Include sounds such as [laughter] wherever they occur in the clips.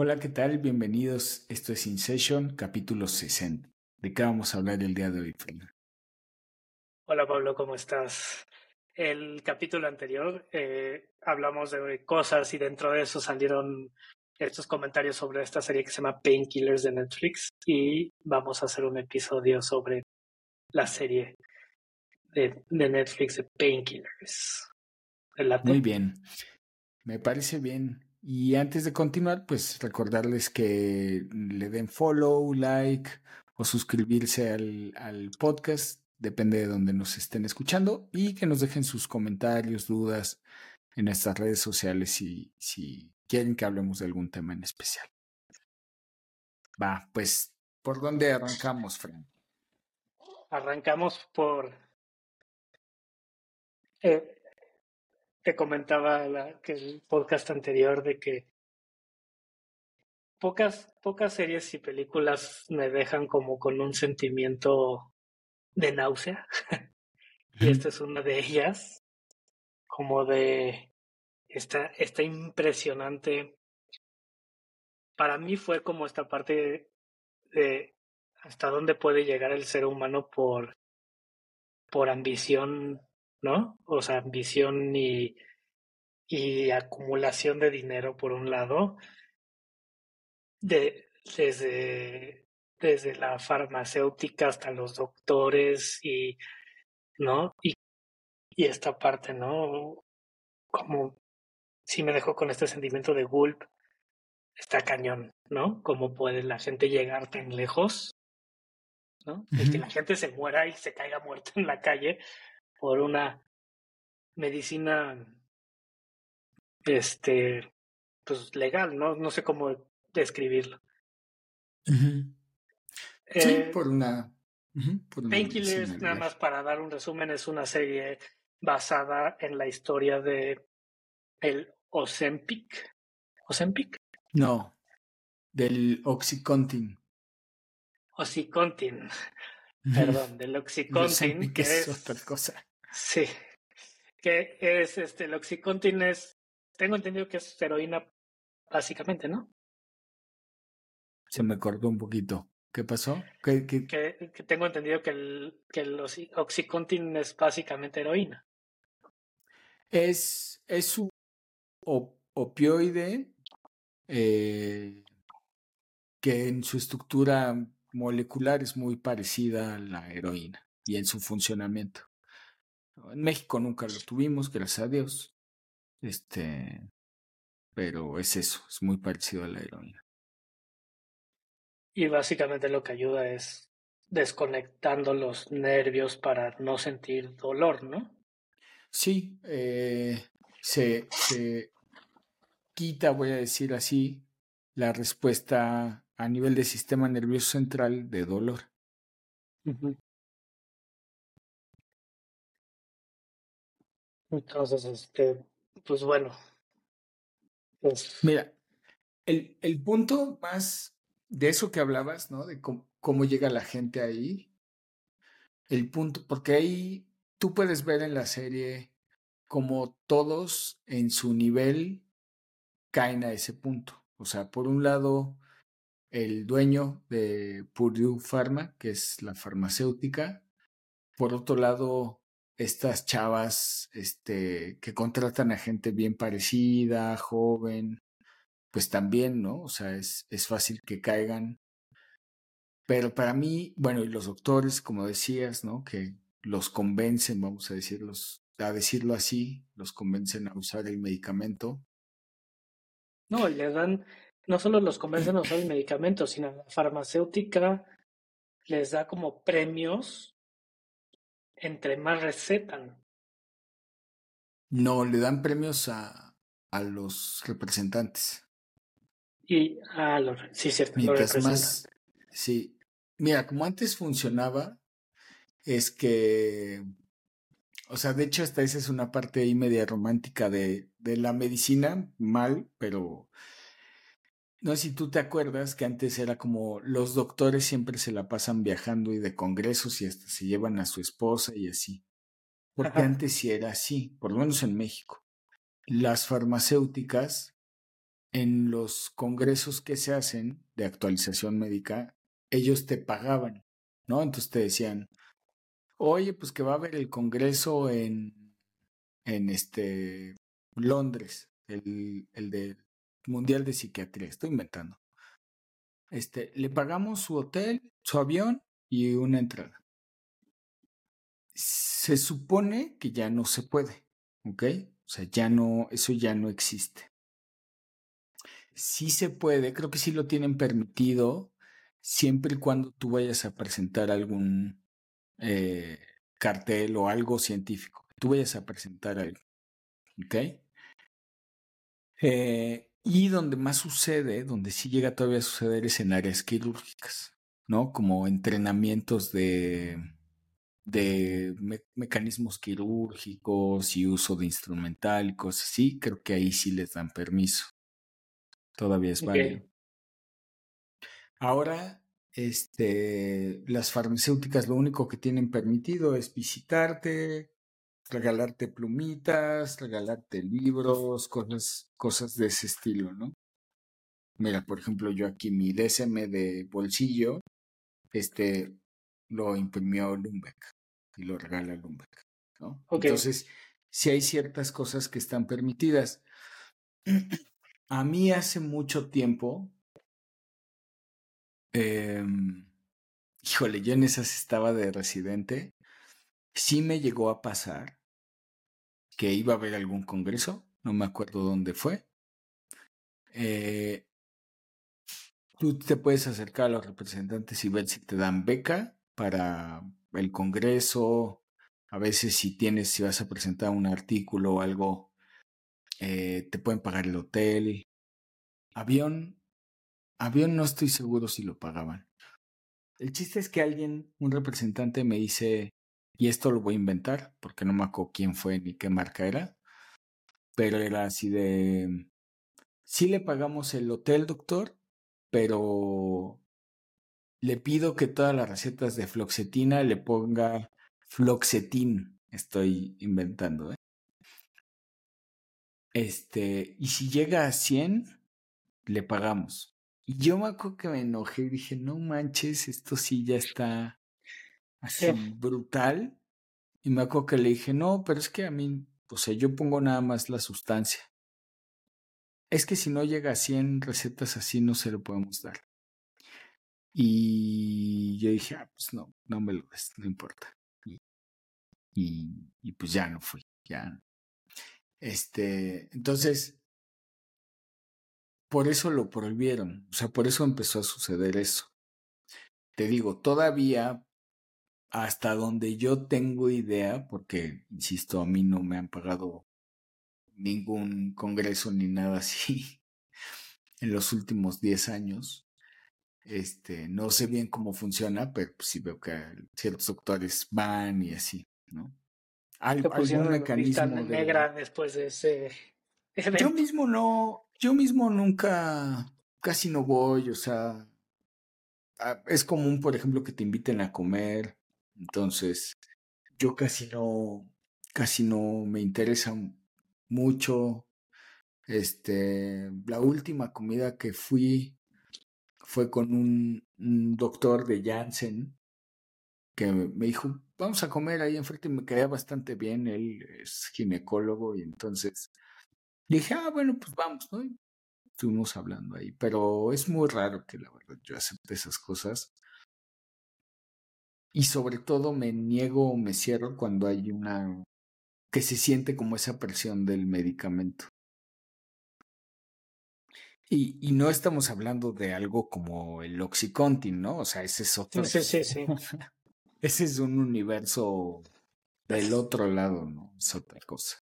Hola, ¿qué tal? Bienvenidos. Esto es In Session, capítulo 60. ¿De qué vamos a hablar el día de hoy, Fernando? Hola Pablo, ¿cómo estás? El capítulo anterior eh, hablamos de cosas y dentro de eso salieron estos comentarios sobre esta serie que se llama Painkillers de Netflix y vamos a hacer un episodio sobre la serie de, de Netflix de Painkillers. Muy bien, me parece bien. Y antes de continuar, pues recordarles que le den follow, like o suscribirse al, al podcast, depende de donde nos estén escuchando, y que nos dejen sus comentarios, dudas en nuestras redes sociales si, si quieren que hablemos de algún tema en especial. Va, pues, ¿por dónde arrancamos, Frank? Arrancamos por eh, te comentaba la, que el podcast anterior de que pocas, pocas series y películas me dejan como con un sentimiento de náusea. [laughs] y esta es una de ellas, como de esta, esta impresionante. Para mí fue como esta parte de hasta dónde puede llegar el ser humano por, por ambición ¿no? O sea, ambición y, y acumulación de dinero por un lado, de, desde, desde la farmacéutica hasta los doctores y, ¿no? Y, y esta parte, ¿no? Como si me dejó con este sentimiento de gulp, está cañón, ¿no? Cómo puede la gente llegar tan lejos, ¿no? Y que la gente se muera y se caiga muerta en la calle por una medicina este pues legal, ¿no? No sé cómo describirlo. sí, eh, por una. Painkillers, nada más para dar un resumen, es una serie basada en la historia de el Ozempic. ¿Ozempic? No, del Oxycontin. Oxycontin. Perdón, del Oxycontin. que es otra cosa. Sí, que es este, el Oxycontin es, tengo entendido que es heroína básicamente, ¿no? Se me cortó un poquito. ¿Qué pasó? Que, que tengo entendido que el, que el Oxycontin es básicamente heroína. Es, es un opioide eh, que en su estructura molecular es muy parecida a la heroína y en su funcionamiento. En México nunca lo tuvimos, gracias a Dios. Este, pero es eso, es muy parecido a la heroína. Y básicamente lo que ayuda es desconectando los nervios para no sentir dolor, ¿no? Sí, eh, se, se quita, voy a decir así, la respuesta a nivel del sistema nervioso central de dolor. Entonces, este, pues bueno. Pues Mira, el, el punto más de eso que hablabas, ¿no? De cómo, cómo llega la gente ahí. El punto, porque ahí tú puedes ver en la serie como todos en su nivel caen a ese punto. O sea, por un lado, el dueño de Purdue Pharma, que es la farmacéutica. Por otro lado, estas chavas este, que contratan a gente bien parecida, joven, pues también, ¿no? O sea, es, es fácil que caigan. Pero para mí, bueno, y los doctores, como decías, ¿no? Que los convencen, vamos a decirlos, a decirlo así, los convencen a usar el medicamento. No, y le dan, no solo los convencen a usar el medicamento, sino la farmacéutica les da como premios entre más recetan. No, le dan premios a, a los representantes. Y a los, sí, cierto, Mientras más, sí. Mira, como antes funcionaba, es que, o sea, de hecho esta esa es una parte ahí media romántica de, de la medicina, mal, pero no sé si tú te acuerdas que antes era como los doctores siempre se la pasan viajando y de congresos y hasta se llevan a su esposa y así. Porque antes sí era así, por lo menos en México. Las farmacéuticas en los congresos que se hacen de actualización médica, ellos te pagaban, ¿no? Entonces te decían, oye, pues que va a haber el congreso en, en este Londres, el, el del Mundial de Psiquiatría, estoy inventando. Este, le pagamos su hotel, su avión y una entrada. Se supone que ya no se puede, ¿ok? O sea, ya no, eso ya no existe. Sí se puede, creo que sí lo tienen permitido, siempre y cuando tú vayas a presentar algún eh, cartel o algo científico. Tú vayas a presentar algo, ¿ok? Eh, y donde más sucede, donde sí llega todavía a suceder es en áreas quirúrgicas, ¿no? Como entrenamientos de, de mecanismos quirúrgicos y uso de instrumental y cosas así, creo que ahí sí les dan permiso. Todavía es válido. Ahora, este, las farmacéuticas lo único que tienen permitido es visitarte, regalarte plumitas, regalarte libros, cosas, cosas de ese estilo, ¿no? Mira, por ejemplo, yo aquí mi DSM de bolsillo, este, lo imprimió Lumbeck y lo regala Lumbeck, ¿no? Entonces, si hay ciertas cosas que están permitidas. [clears throat] A mí hace mucho tiempo, em, híjole, yo en esas estaba de residente, sí me llegó a pasar que iba a haber algún congreso, no me acuerdo dónde fue. Eh, tú te puedes acercar a los representantes y ver si te dan beca para el congreso. A veces si tienes, si vas a presentar un artículo o algo, eh, te pueden pagar el hotel. Avión, avión no estoy seguro si lo pagaban. El chiste es que alguien, un representante me dice, y esto lo voy a inventar porque no me acuerdo quién fue ni qué marca era, pero era así de, sí le pagamos el hotel, doctor, pero le pido que todas las recetas de floxetina le ponga floxetin, estoy inventando, ¿eh? Este, y si llega a 100, le pagamos. Y yo me acuerdo que me enojé y dije, no manches, esto sí ya está así brutal. Y me acuerdo que le dije, no, pero es que a mí, o sea, yo pongo nada más la sustancia. Es que si no llega a 100 recetas así, no se lo podemos dar. Y yo dije, ah, pues no, no me lo des, no importa. Y, y, pues ya no fui, ya. Este, entonces, por eso lo prohibieron, o sea, por eso empezó a suceder eso. Te digo, todavía hasta donde yo tengo idea, porque, insisto, a mí no me han pagado ningún congreso ni nada así [laughs] en los últimos 10 años. Este, no sé bien cómo funciona, pero pues sí veo que ciertos doctores van y así, ¿no? Algo, algún mecanismo de... negra después de ese [laughs] Yo mismo no, yo mismo nunca, casi no voy, o sea, es común, por ejemplo, que te inviten a comer entonces, yo casi no, casi no me interesa mucho. Este, la última comida que fui fue con un, doctor de Janssen que me dijo, vamos a comer ahí enfrente y me quedé bastante bien, él es ginecólogo y entonces dije, ah, bueno, pues vamos, ¿no? estuvimos hablando ahí, pero es muy raro que la verdad yo acepte esas cosas. Y sobre todo me niego o me cierro cuando hay una que se siente como esa presión del medicamento. Y, y no estamos hablando de algo como el Oxycontin, ¿no? O sea, ese es otro. Sí, sí, sí. [laughs] ese es un universo del otro lado, ¿no? Es otra cosa.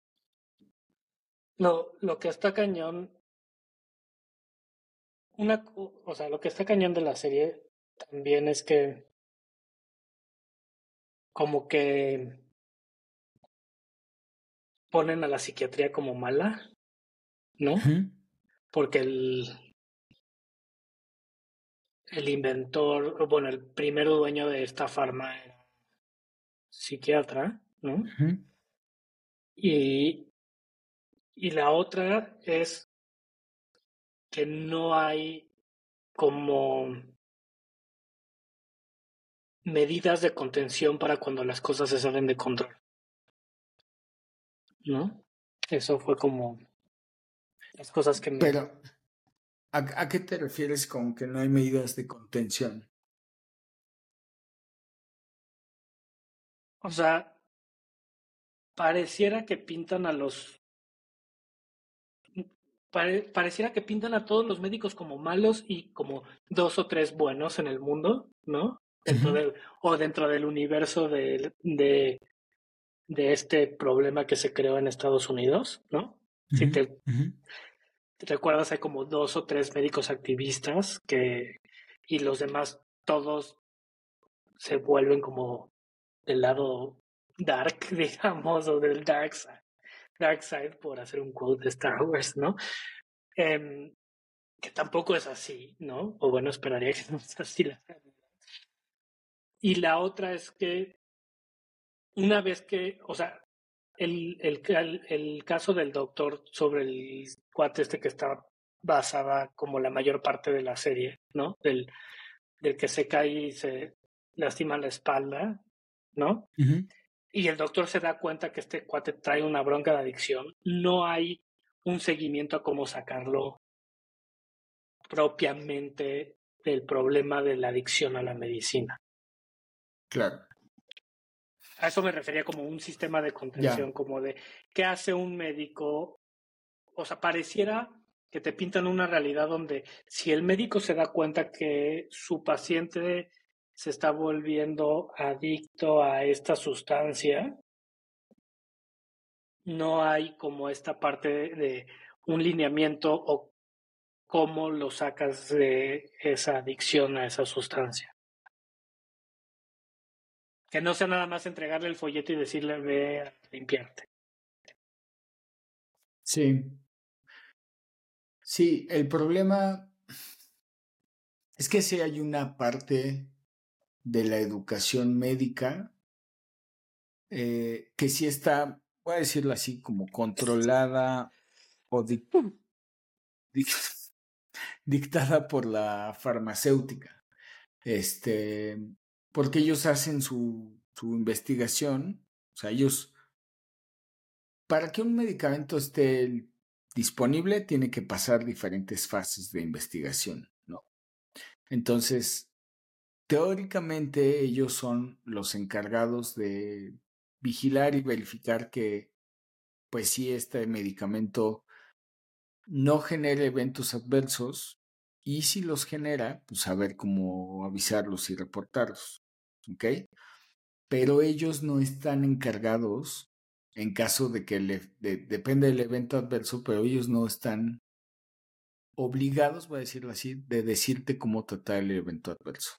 Lo, lo que está cañón. Una, o sea, lo que está cañón de la serie también es que como que ponen a la psiquiatría como mala, ¿no? Porque el, el inventor, bueno, el primer dueño de esta farma era psiquiatra, ¿no? y, y la otra es que no hay como medidas de contención para cuando las cosas se salen de control. ¿No? Eso fue como las cosas que me... Pero, ¿a, qué te refieres con que no hay medidas de contención? O sea, pareciera que pintan a los... pareciera que pintan a todos los médicos como malos y como dos o tres buenos en el mundo, ¿no? Dentro del, o dentro del universo de, de, de, este problema que se creó en Estados Unidos, ¿no? Si te, te, recuerdas, hay como dos o tres médicos activistas que, y los demás todos se vuelven como del lado dark, [laughs] digamos, o del dark side, dark side por hacer un quote de Star Wars, ¿no? Eh, que tampoco es así, ¿no? O bueno, esperaría que [laughs] no sea así la y la otra es que una vez que, o sea, el, el, el, caso del doctor sobre el cuate este que está basada como la mayor parte de la serie, ¿no? Del, del que se cae y se lastima la espalda, ¿no? Y el doctor se da cuenta que este cuate trae una bronca de adicción. No hay un seguimiento a cómo sacarlo propiamente del problema de la adicción a la medicina. Claro. A eso me refería como un sistema de contención, como de qué hace un médico. O sea, pareciera que te pintan una realidad donde si el médico se da cuenta que su paciente se está volviendo adicto a esta sustancia, no hay como esta parte de un lineamiento o cómo lo sacas de esa adicción a esa sustancia. Que no sea nada más entregarle el folleto y decirle ve a limpiarte. Sí. Sí, el problema es que si hay una parte de la educación médica eh, que sí está, voy a decirlo así, como controlada o [laughs] dictada por la farmacéutica. Este, porque ellos hacen su, su investigación, o sea, ellos, para que un medicamento esté disponible, tiene que pasar diferentes fases de investigación, ¿no? Entonces, teóricamente ellos son los encargados de vigilar y verificar que, pues sí, este medicamento no genere eventos adversos y si los genera, pues saber cómo avisarlos y reportarlos. ¿Ok? Pero ellos no están encargados en caso de que le, depende del evento adverso, pero ellos no están obligados, voy a decirlo así, de decirte cómo tratar el evento adverso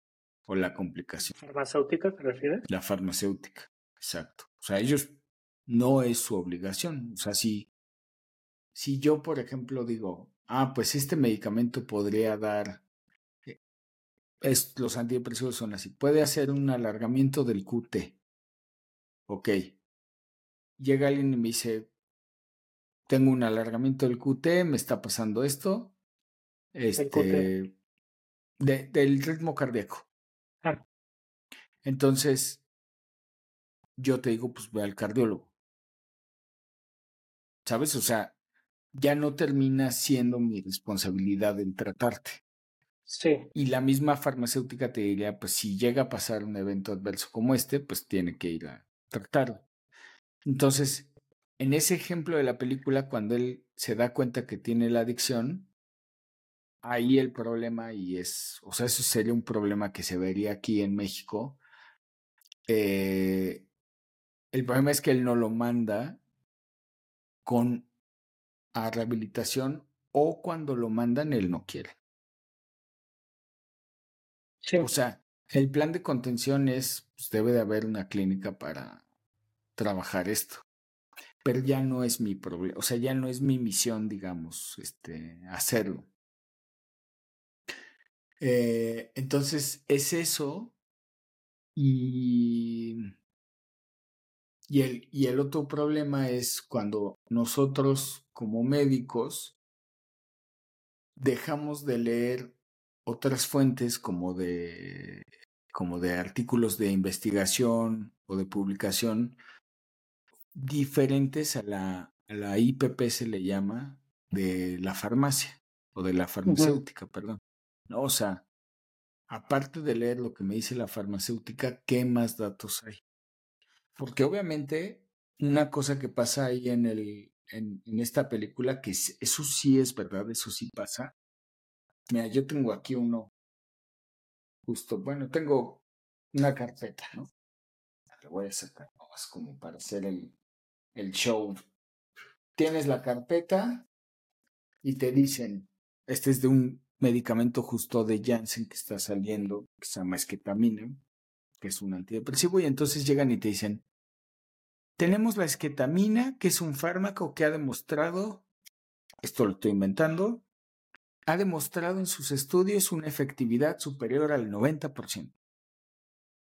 o la complicación. ¿Farmacéutica te refieres? La farmacéutica, exacto. O sea, ellos no es su obligación. O sea, si, si yo, por ejemplo, digo, ah, pues este medicamento podría dar, es, los antidepresivos son así, puede hacer un alargamiento del QT. Ok. Llega alguien y me dice, tengo un alargamiento del QT, me está pasando esto, este, del ritmo cardíaco. Ah. Entonces, yo te digo, pues ve al cardiólogo. ¿Sabes? O sea, ya no termina siendo mi responsabilidad en tratarte. Sí. Y la misma farmacéutica te diría, pues si llega a pasar un evento adverso como este, pues tiene que ir a tratarlo. Entonces, en ese ejemplo de la película, cuando él se da cuenta que tiene la adicción, ahí el problema, y es, o sea, eso sería un problema que se vería aquí en México. Eh, el problema es que él no lo manda con a rehabilitación o cuando lo mandan él no quiere. O sea, el plan de contención es, pues debe de haber una clínica para trabajar esto. Pero ya no es mi problema, o sea, ya no es mi misión, digamos, este, hacerlo. Eh, entonces, es eso. Y y el, y el otro problema es cuando nosotros como médicos dejamos de leer otras fuentes como de, como de artículos de investigación o de publicación diferentes a la, a la IPP se le llama de la farmacia o de la farmacéutica, perdón. ¿No? O sea, aparte de leer lo que me dice la farmacéutica, ¿qué más datos hay? Porque obviamente una cosa que pasa ahí en, el, en, en esta película, que eso sí es verdad, eso sí pasa. Mira, yo tengo aquí uno, justo, bueno, tengo una carpeta, ¿no? Le voy a sacar como para hacer el, el show. Tienes la carpeta y te dicen, este es de un medicamento justo de Janssen que está saliendo, que se llama esquetamina, que es un antidepresivo, y entonces llegan y te dicen, tenemos la esquetamina, que es un fármaco que ha demostrado, esto lo estoy inventando, ha demostrado en sus estudios una efectividad superior al 90%.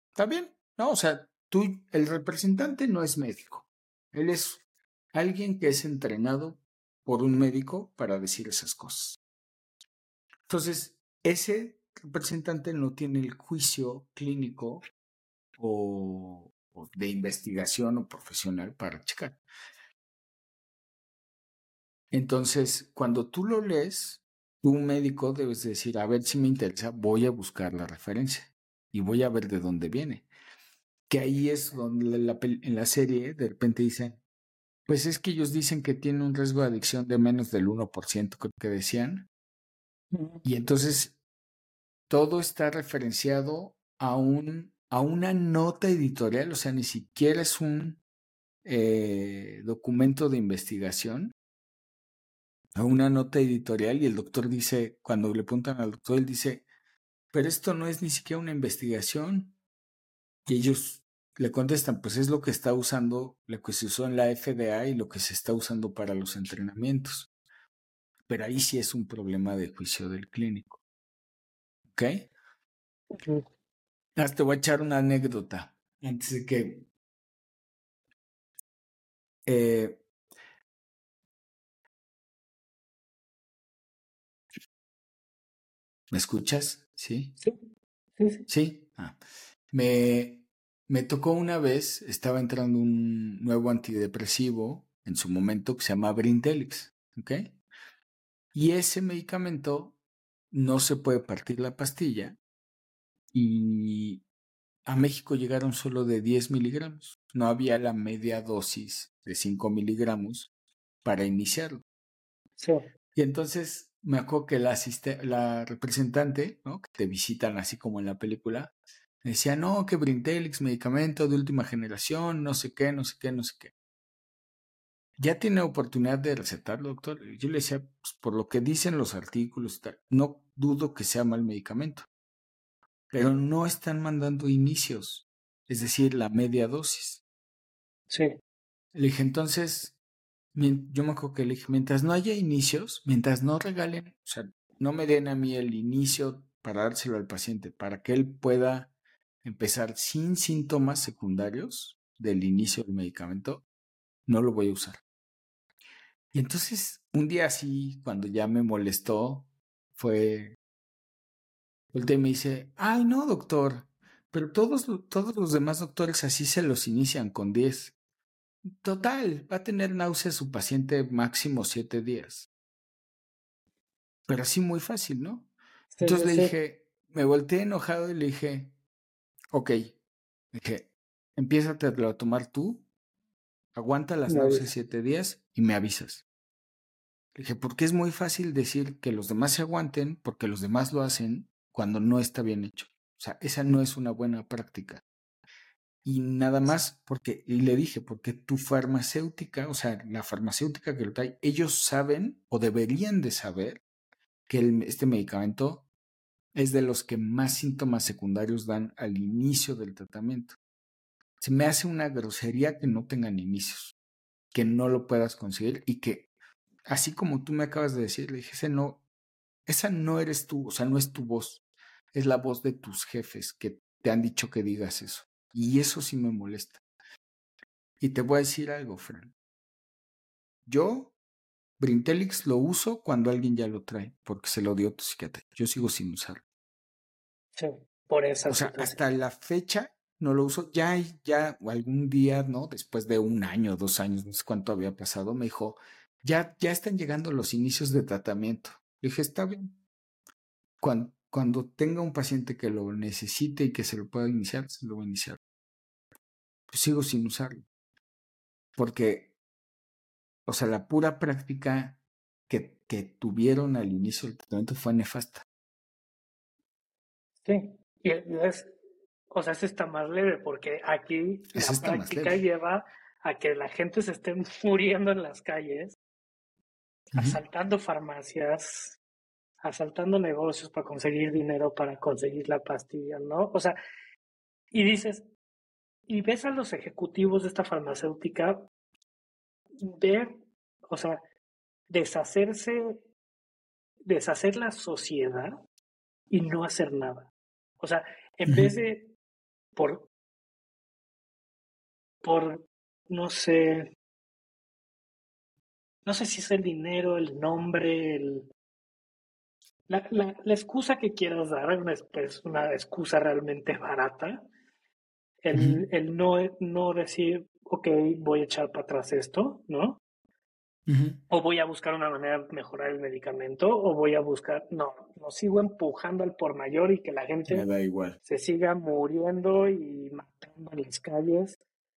¿Está bien? No, o sea, tú, el representante no es médico. Él es alguien que es entrenado por un médico para decir esas cosas. Entonces, ese representante no tiene el juicio clínico o, o de investigación o profesional para checar. Entonces, cuando tú lo lees, tú médico debes decir, a ver si me interesa, voy a buscar la referencia y voy a ver de dónde viene. Que ahí es donde la, en la serie de repente dicen, pues es que ellos dicen que tiene un riesgo de adicción de menos del 1%, creo que decían. Y entonces todo está referenciado a, un, a una nota editorial, o sea, ni siquiera es un eh, documento de investigación, a una nota editorial y el doctor dice, cuando le preguntan al doctor, él dice, pero esto no es ni siquiera una investigación. Y ellos le contestan, pues es lo que está usando, lo que se usó en la FDA y lo que se está usando para los entrenamientos. Pero ahí sí es un problema de juicio del clínico. ¿Ok? Hasta te voy a echar una anécdota antes de que... Eh, ¿Me escuchas? Sí. Sí. Sí. sí. ¿Sí? Ah. Me, me tocó una vez, estaba entrando un nuevo antidepresivo en su momento que se llama Brintelix. ¿Ok? Y ese medicamento no se puede partir la pastilla y a México llegaron solo de 10 miligramos. No había la media dosis de 5 miligramos para iniciarlo. Sí. Y entonces me acuerdo que la, la representante, ¿no? que te visitan así como en la película, decía, no, que Brintelix, medicamento de última generación, no sé qué, no sé qué, no sé qué ya tiene oportunidad de recetarlo, doctor. Yo le decía, pues, por lo que dicen los artículos, no dudo que sea mal medicamento, pero no están mandando inicios, es decir, la media dosis. Sí. Le dije, entonces, yo me acuerdo que dije, mientras no haya inicios, mientras no regalen, o sea, no me den a mí el inicio para dárselo al paciente, para que él pueda empezar sin síntomas secundarios del inicio del medicamento, no lo voy a usar. Y entonces, un día así, cuando ya me molestó, fue. Volté y me dice: Ay, no, doctor, pero todos, todos los demás doctores así se los inician con 10. Total, va a tener náuseas su paciente máximo siete días. Pero así muy fácil, ¿no? Entonces le dije, me volteé enojado y le dije, ok, le dije, empieza a tomar tú, aguanta las náuseas siete días y me avisas. Le dije, porque es muy fácil decir que los demás se aguanten porque los demás lo hacen cuando no está bien hecho. O sea, esa no es una buena práctica. Y nada más porque, y le dije, porque tu farmacéutica, o sea, la farmacéutica que lo trae, ellos saben o deberían de saber que este medicamento es de los que más síntomas secundarios dan al inicio del tratamiento. Se me hace una grosería que no tengan inicios que no lo puedas conseguir y que, así como tú me acabas de decir, le dije, no, esa no eres tú, o sea, no es tu voz, es la voz de tus jefes que te han dicho que digas eso. Y eso sí me molesta. Y te voy a decir algo, Fran. Yo Brintelix lo uso cuando alguien ya lo trae, porque se lo dio tu psiquiatra. Yo sigo sin usarlo. Sí, por esa O sea, hasta la fecha no lo uso. Ya, ya algún día, ¿no? Después de un año, dos años, no sé cuánto había pasado, me dijo, ya, ya están llegando los inicios de tratamiento. Le dije, está bien. Cuando, cuando tenga un paciente que lo necesite y que se lo pueda iniciar, se lo voy a iniciar. Pues sigo sin usarlo. Porque, o sea, la pura práctica que, que tuvieron al inicio del tratamiento fue nefasta. Sí, y es, o sea, eso está más leve porque aquí la práctica lleva a que la gente se esté [laughs] muriendo en las calles, asaltando farmacias, asaltando negocios para conseguir dinero, para conseguir la pastilla, ¿no? O sea, y dices, y ves a los ejecutivos de esta farmacéutica ver, o sea, deshacerse, deshacer la sociedad y no hacer nada. O sea, en vez de por, por, no sé, no sé si es el dinero, el nombre, el, la, la, la excusa que quieras dar es una excusa realmente barata. El, el no, no decir, ok, voy a echar para atrás esto, ¿no? O voy a buscar una manera de mejorar el medicamento, o voy a buscar, no, no sigo empujando al por mayor y que la gente se siga muriendo y matando en las calles,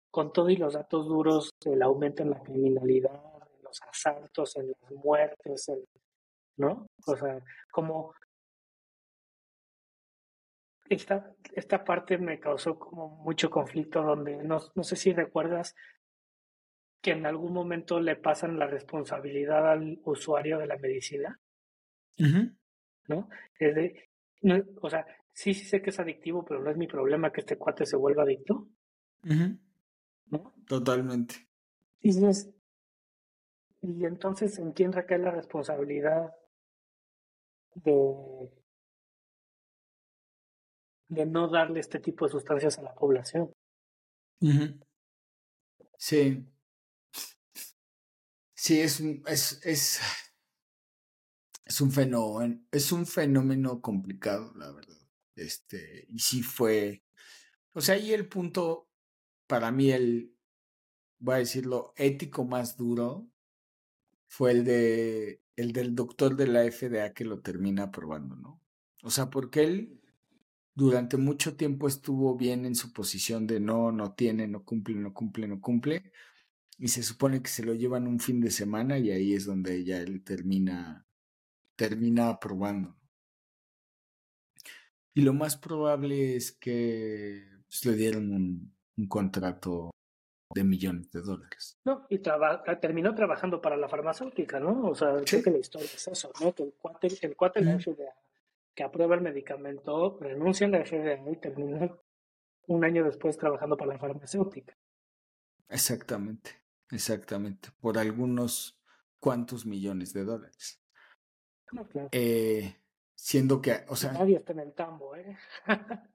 con todo y los datos duros, el aumento en la criminalidad, en los asaltos, en las muertes, ¿no? O sea, como esta, esta parte me causó como mucho conflicto donde no, no sé si recuerdas que en algún momento le pasan la responsabilidad al usuario de la medicina. ¿No? Es de, o sea, sí, sí sé que es adictivo, pero no es mi problema que este cuate se vuelva adicto. ¿No? Totalmente. Y, y entonces, ¿en quién recae la responsabilidad de, de no darle este tipo de sustancias a la población? Sí, Sí, es un, es, es, es un fenómeno, es un fenómeno complicado, la verdad. Este, y sí fue, o sea, ahí el punto, para mí, el, voy a decirlo, ético más duro fue el de, el del doctor de la FDA que lo termina aprobando, ¿no? O sea, porque él durante mucho tiempo estuvo bien en su posición de no, no tiene, no cumple, no cumple, no cumple, y se supone que se lo llevan un fin de semana y ahí es donde ya él termina, termina aprobando. Y lo más probable es que pues, le dieron un, un, contrato de millones de dólares. No, y terminó trabajando para la farmacéutica, ¿no? O sea, creo que la historia es eso, ¿no? Que el cuate, el cuate de la FDA que aprueba el medicamento renuncia a la FDA y termina un año después trabajando para la farmacéutica. Exactamente. Exactamente, por algunos cuantos millones de dólares. claro. eh, siendo que, o sea... Nadie está en el tambo, ¿eh? [laughs]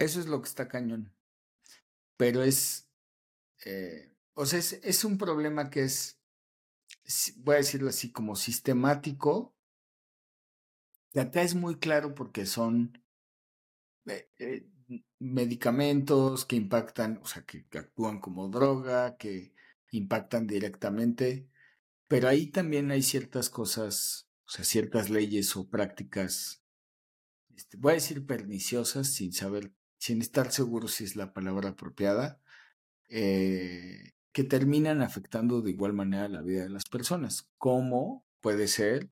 eso es lo que está cañón. Pero es, eh, o sea, es, es un problema que es, voy a decirlo así, como sistemático. Y acá es muy claro porque son eh, eh, medicamentos que impactan, o sea, que, actúan como droga, que impactan directamente, pero ahí también hay ciertas cosas, o sea, ciertas leyes o prácticas, este, voy a decir perniciosas, sin saber, sin estar seguro si es la palabra apropiada, eh, que terminan afectando de igual manera la vida de las personas, como puede ser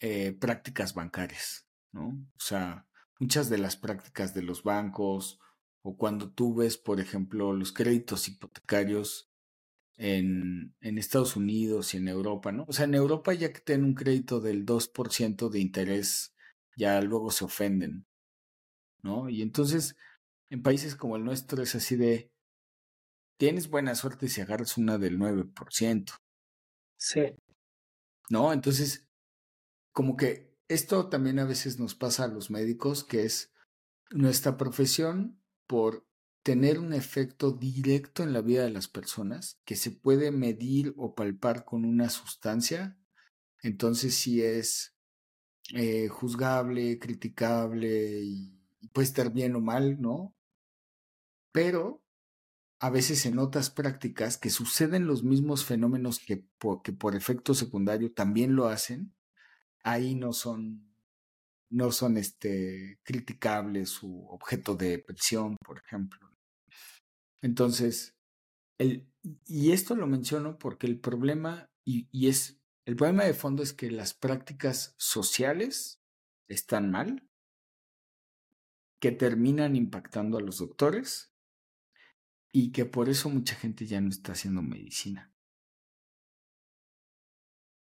eh, prácticas bancarias, ¿no? O sea, muchas de las prácticas de los bancos o cuando tú ves, por ejemplo, los créditos hipotecarios en, en Estados Unidos y en Europa, ¿no? O sea, en Europa ya que tienen un crédito del 2% de interés, ya luego se ofenden, ¿no? Y entonces, en países como el nuestro es así de, tienes buena suerte si agarras una del 9%. Sí. ¿No? Entonces, como que esto también a veces nos pasa a los médicos, que es nuestra profesión por tener un efecto directo en la vida de las personas que se puede medir o palpar con una sustancia, entonces sí es eh, juzgable, criticable y, puede estar bien o mal, ¿no? Pero a veces en otras prácticas que suceden los mismos fenómenos que por, que por efecto secundario también lo hacen, ahí no son no son este, criticables u objeto de presión, por ejemplo. Entonces, el, y esto lo menciono porque el problema, y, y es, el problema de fondo es que las prácticas sociales están mal, que terminan impactando a los doctores y que por eso mucha gente ya no está haciendo medicina.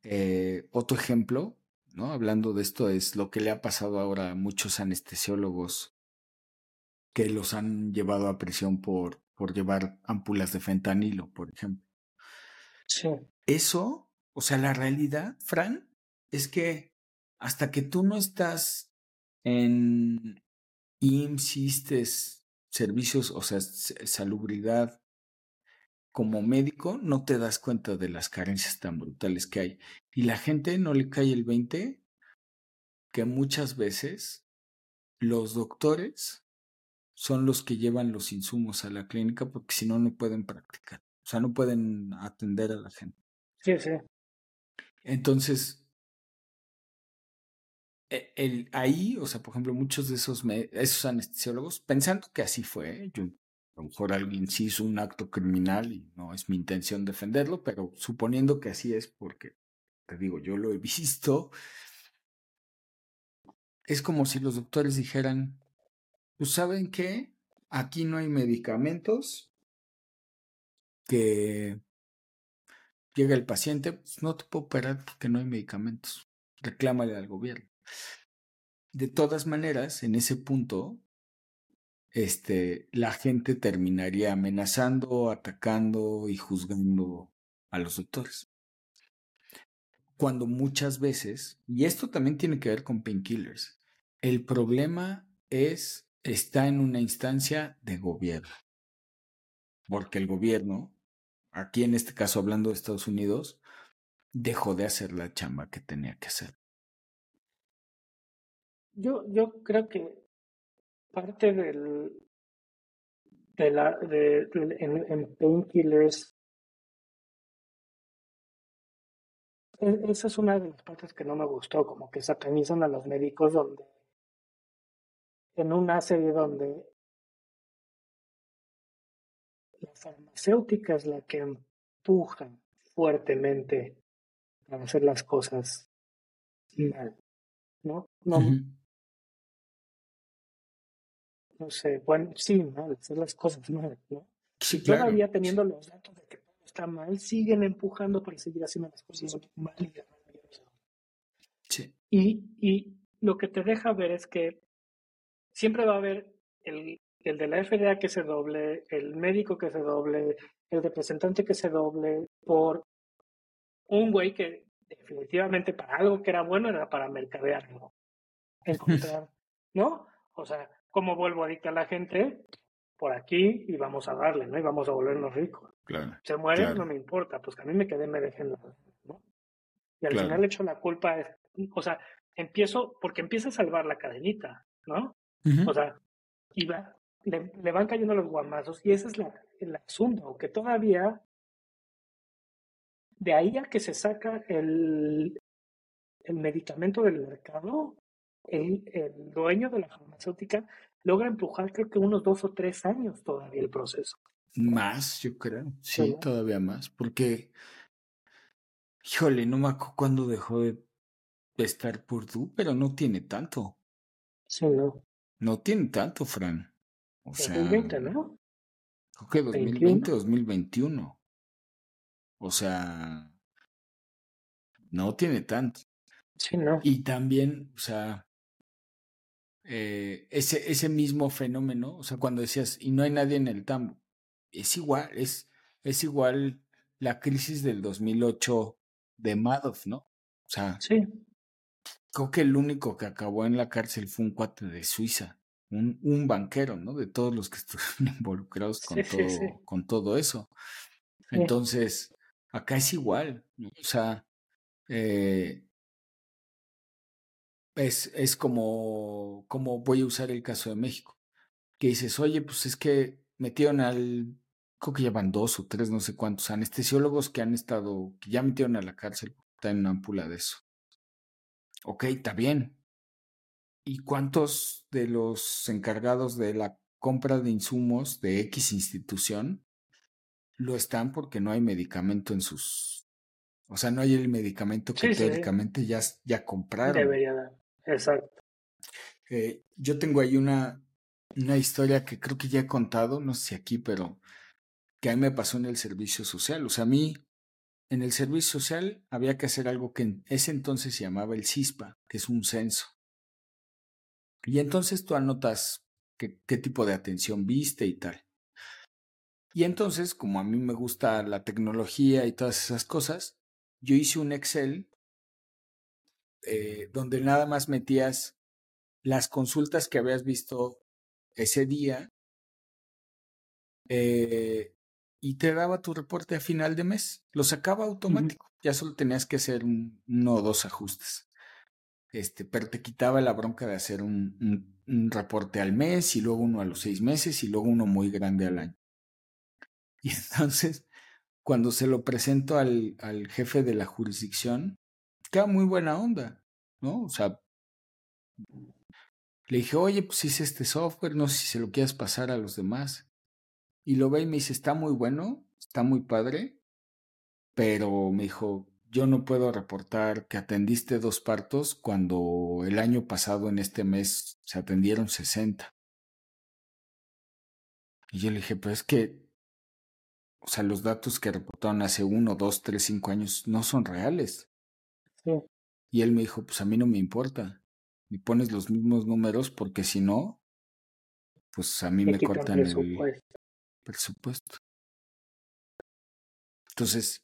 Eh, otro ejemplo, ¿no? Hablando de esto, es lo que le ha pasado ahora a muchos anestesiólogos que los han llevado a prisión por por llevar ampulas de fentanilo, por ejemplo. Sí. Eso, o sea, la realidad, Fran, es que hasta que tú no estás en IMSS, servicios, o sea, salubridad como médico, no te das cuenta de las carencias tan brutales que hay. Y la gente no le cae el 20 que muchas veces los doctores son los que llevan los insumos a la clínica porque si no, no pueden practicar. O sea, no pueden atender a la gente. Sí, sí. Entonces, e, el, ahí, o sea, por ejemplo, muchos de esos, esos anestesiólogos, pensando que así fue, yo, a lo mejor alguien sí hizo un acto criminal y no es mi intención defenderlo, pero suponiendo que así es, porque te digo, yo lo he [laughs] visto, es como si los doctores dijeran, pues saben que aquí no hay medicamentos, que llega el paciente, pues no te puedo operar porque no hay medicamentos, reclámale al gobierno. De todas maneras, en ese punto, este, la gente terminaría amenazando, atacando y juzgando a los doctores. Cuando muchas veces, y esto también tiene que ver con painkillers, el problema es está en una instancia de gobierno. Porque el gobierno, aquí en este caso hablando de Estados Unidos, dejó de hacer la chamba que tenía que hacer. Yo, yo creo que parte del de la de, en, en painkillers e, esa es una de las partes que no me gustó, como que satanizan a los médicos donde en una serie donde la farmacéutica es la que empuja fuertemente a hacer las cosas mal, ¿no? No, no sé, bueno, sí, mal, hacer las cosas [laughs] mal, ¿no? Sí, Todavía teniendo los datos de que todo está mal, siguen empujando para seguir haciendo las cosas mal y Sí. Y, y lo que te deja ver es que siempre va a haber el, el de la FDA que se doble, el médico que se doble, el representante que se doble por un güey que definitivamente para algo que era bueno era para mercadearlo. [laughs] Encontrar, ¿no? O sea, ¿cómo vuelvo a dictar a la gente? Por aquí y vamos a darle, ¿no? Y vamos a volvernos ricos. Claro. Se muere, no me importa, pues que a mí me quedé, me dejen, ¿no? Y al final le echo la culpa, es, o sea, empiezo, porque empieza a salvar la cadenita, ¿no? O sea, iba, le, le, van cayendo los guamazos y ese es la, el asunto, que todavía de ahí a que se saca el, el medicamento del mercado, el, el dueño de la farmacéutica logra empujar creo que unos dos o tres años todavía el proceso. Más, yo creo, sí, todavía más, porque, híjole, no me acuerdo cuándo dejó de estar Purdue, pero no tiene tanto. Sí, no. No tiene tanto, Fran. O 2020, sea, ¿no? Creo que 2020, 2021. O sea, no tiene tanto. Sí, no. Y también, o sea, eh, ese, ese mismo fenómeno, o sea, cuando decías, y no hay nadie en el tambo, es igual, es, es igual la crisis del 2008 de Madoff, ¿no? O sea, sí. creo que el único que acabó en la cárcel fue un cuate de Suiza. un, un banquero, ¿no? De todos los que estuvieron [laughs] involucrados con, todo, con todo eso. Entonces, acá es igual, o sea, eh, es, es como, como voy a usar el caso de México, que dices, oye, pues es que metieron al, creo que llevan dos o tres, no sé cuántos anestesiólogos que han estado, que ya metieron a la cárcel, está en una ampula de eso. Ok, está bien. ¿Y cuántos de los encargados de la compra de insumos de X institución lo están porque no hay medicamento en sus... O sea, no hay el medicamento que teóricamente ya, ya compraron. Debería dar. Exacto. Eh, yo tengo ahí una, una historia que creo que ya he contado, no sé si aquí, pero que a mí me pasó en el servicio social. O sea, a mí en el servicio social había que hacer algo que en ese entonces se llamaba el CISPA, que es un censo. Y entonces tú anotas qué, qué tipo de atención viste y tal. Y entonces, como a mí me gusta la tecnología y todas esas cosas, yo hice un Excel eh, donde nada más metías las consultas que habías visto ese día eh, y te daba tu reporte a final de mes. Lo sacaba automático. Ya solo tenías que hacer uno o dos ajustes. Este, pero te quitaba la bronca de hacer un, un, reporte al mes y luego uno a los seis meses y luego uno muy grande al año. Y entonces, cuando se lo presento al, al jefe de la jurisdicción, queda muy buena onda, ¿no? O sea, le dije, oye, pues hice este software, no sé si se lo quieras pasar a los demás. Y lo ve y me dice, está muy bueno, está muy padre, pero me dijo, yo no puedo reportar que atendiste dos partos cuando el año pasado en este mes se atendieron 60. Y yo le dije, pues es que, o sea, los datos que reportaron hace uno, dos, tres, cinco años no son reales. Sí. Y él me dijo, pues a mí no me importa. Y pones los mismos números porque si no, pues a mí me, cortan el, presupuesto. Entonces,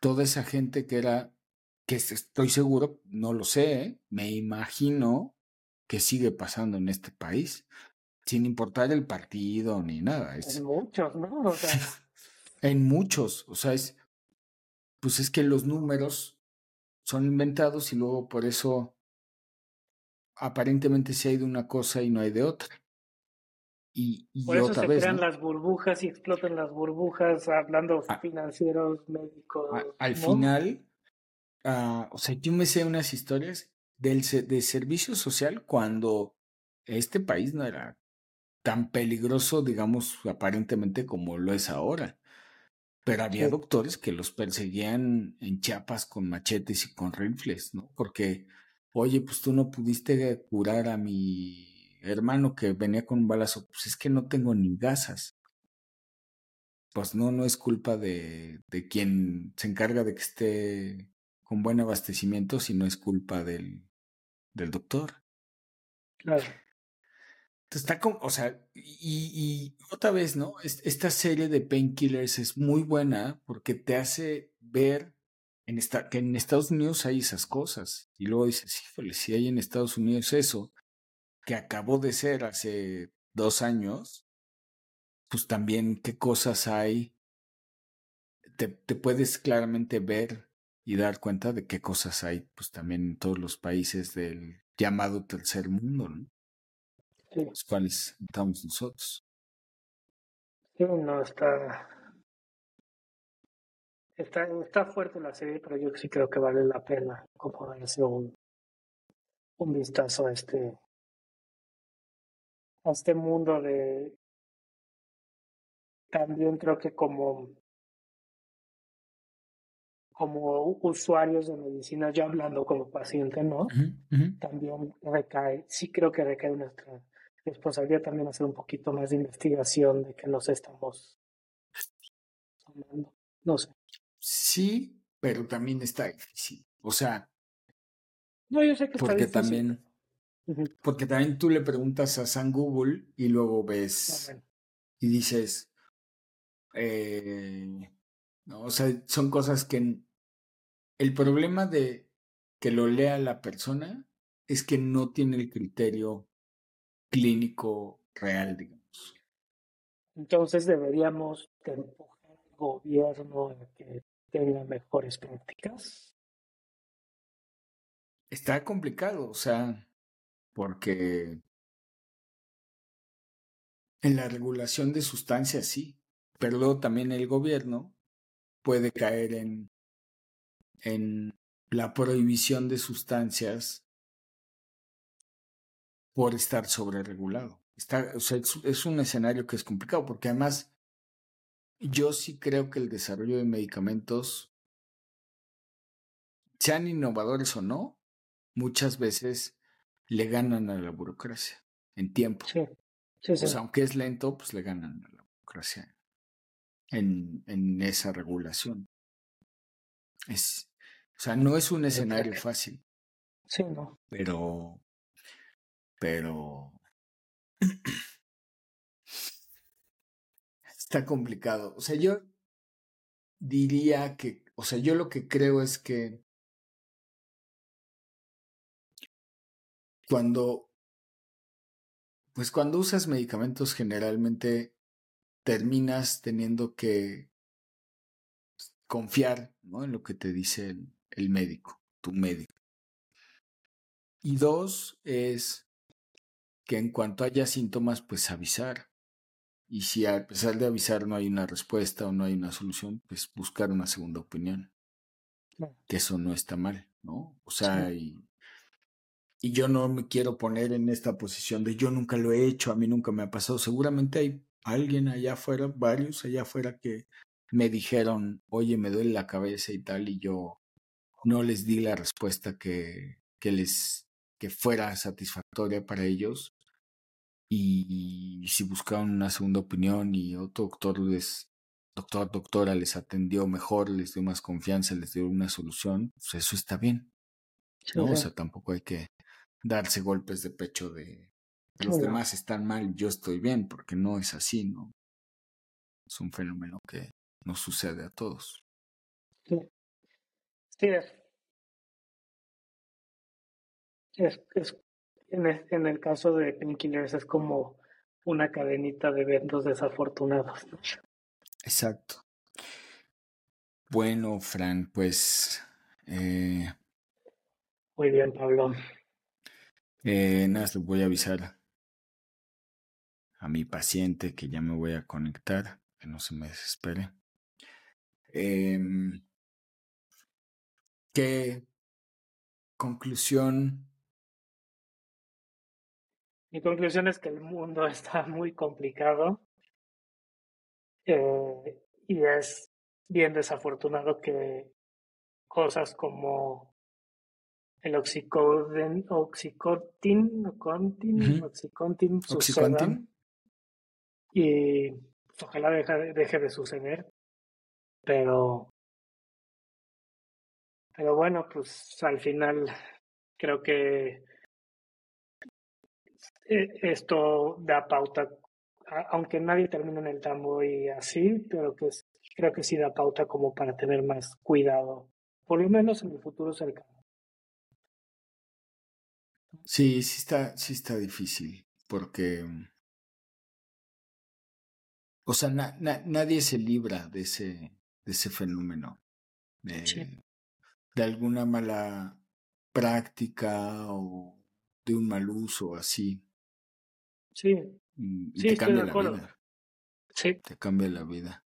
toda esa gente que era, que estoy seguro, no lo sé, ¿eh? me imagino que sigue pasando en este país, sin importar el partido ni nada. en muchos, ¿no? [laughs] en muchos, o sea, es, pues es que los números son inventados y luego por eso aparentemente se hay de una cosa y no hay de otra. Y, Por eso se crean las burbujas y explotan las burbujas, hablando financieros, médicos. al final, ah, o sea, yo me sé unas historias del de servicio social cuando este país no era tan peligroso, digamos, aparentemente como lo es ahora. Pero había doctores que los perseguían en chapas con machetes y con rifles, ¿no? Porque, oye, pues tú no pudiste curar a mi hermano que venía con un balazo, pues es que no tengo ni gasas. Pues no, no es culpa de, de quien se encarga de que esté con buen abastecimiento, sino es culpa del, del doctor. Claro. Está o sea, y, y otra vez, ¿no? Esta serie de painkillers es muy buena porque te hace ver en esta, que en Estados Unidos hay esas cosas. Y luego dices, híjole, si hay en Estados Unidos eso, que acabó de ser hace dos años, pues también qué cosas hay, te, te puedes claramente ver y dar cuenta de qué cosas hay, pues también en todos los países del llamado tercer mundo, ¿no? Los cuales estamos nosotros. Sí, no, está, está, está fuerte la serie, pero yo sí creo que vale la pena como darse un, un vistazo a este, a este mundo de también creo que como como usuarios de medicina, ya hablando como paciente, ¿no? También recae, sí creo que recae nuestra responsabilidad también hacer un poquito más de investigación de que nos estamos hablando. No sé. Sí, pero también está difícil. O sea, no, yo sé que porque también porque también tú le preguntas a San Google y luego ves ah, y dices, eh, no, o sea, son cosas que el problema de que lo lea la persona es que no tiene el criterio clínico real, digamos. Entonces deberíamos empujar al gobierno a que tenga mejores prácticas. Está complicado, o sea, porque en la regulación de sustancias sí, pero luego también el gobierno puede caer en, en la prohibición de sustancias por estar sobreregulado. Está, o sea, es, un escenario que es complicado porque además yo sí creo que el desarrollo de medicamentos, sean innovadores o no, muchas veces le ganan a la burocracia en tiempo. Sí, sí, sí. aunque es lento, pues le ganan a la burocracia en, en esa regulación. Es, o sea, no es un escenario fácil. Sí, no. Pero, pero está complicado. O sea, yo diría que, o sea, yo lo que creo es que cuando, pues cuando usas medicamentos generalmente terminas teniendo que confiar ¿no? en lo que te dice el, el médico, tu médico. Y dos es que en cuanto haya síntomas, pues avisar. Y si a pesar de avisar no hay una respuesta o no hay una solución, pues buscar una segunda opinión. Que eso no está mal, ¿no? O sea, y, y yo no me quiero poner en esta posición de yo nunca lo he hecho, a mí nunca me ha pasado. Seguramente hay alguien allá afuera, varios allá afuera que me dijeron, oye, me duele la cabeza y tal, y yo no les di la respuesta que, que les que fuera satisfactoria para ellos. Y, si buscaban una segunda opinión y otro doctor les, doctor, doctora les atendió mejor, les dio más confianza, les dio una solución, pues eso está bien. ¿no? O sea, tampoco hay que darse golpes de pecho de los demás están mal, yo estoy bien, porque no es así, ¿no? Es un fenómeno que nos sucede a todos. Sí. Sí, es, es, en, en, el caso de Painkillers es como una cadenita de eventos desafortunados. Exacto. Bueno, Fran, pues... Eh, Muy bien, Pablo. Eh, nada, les voy a avisar a mi paciente que ya me voy a conectar, que no se me desespere. Eh, ¿Qué conclusión? Mi conclusión es que el mundo [laughs] está muy complicado eh, y es bien desafortunado que cosas como el oxicotin, oxicotin, oxicontin, sucedan y pues, ojalá deje de suceder pero pero bueno, pues al final creo que esto da pauta, aunque nadie termina en el tambo y así, pero que creo que sí da pauta como para tener más cuidado, por lo menos en el futuro cercano. Sí, sí está, sí está difícil, porque, o sea, nadie se libra de ese, de ese fenómeno, de, de alguna mala práctica o de un mal uso así. Sí. Y, te cambia la vida. Sí. Te cambia la vida.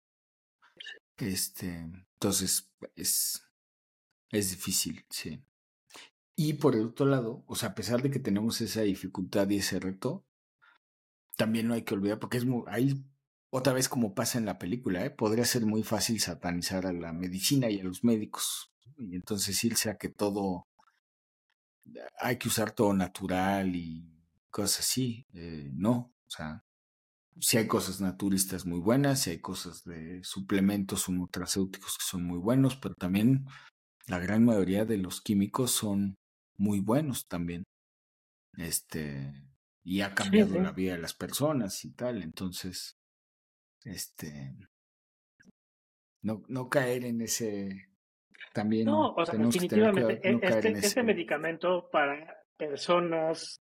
Este, entonces es, es difícil, sí. Y por el otro lado, o sea, a pesar de que tenemos esa dificultad y ese reto, también no hay que olvidar, porque es muy, hay otra vez como pasa en la película, ¿eh? podría ser muy fácil satanizar a la medicina y a los médicos. Y entonces irse a que todo, hay que usar todo natural y cosas así. Eh, no, o sea, si hay cosas naturistas muy buenas, si hay cosas de suplementos nutracéuticos que son muy buenos, pero también la gran mayoría de los químicos son muy buenos también. Este, y ha cambiado la vida de las personas y tal. Entonces, este no, no caer en ese también no, o sea, definitivamente e, este, este medicamento para personas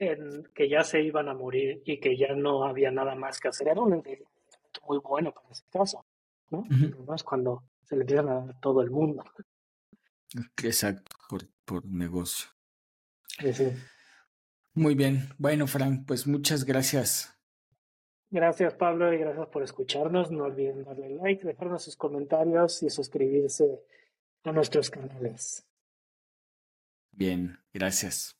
en que ya se iban a morir y que ya no había nada más que hacer. Era un entendimiento muy bueno para ese caso, ¿no? Más cuando se le dieron a todo el mundo. Exacto, por, por negocio. Sí, sí. Muy bien. Bueno, Frank, pues muchas gracias. Gracias, Pablo, y gracias por escucharnos. No olviden darle like, dejarnos sus comentarios y suscribirse a nuestros canales. Bien, gracias.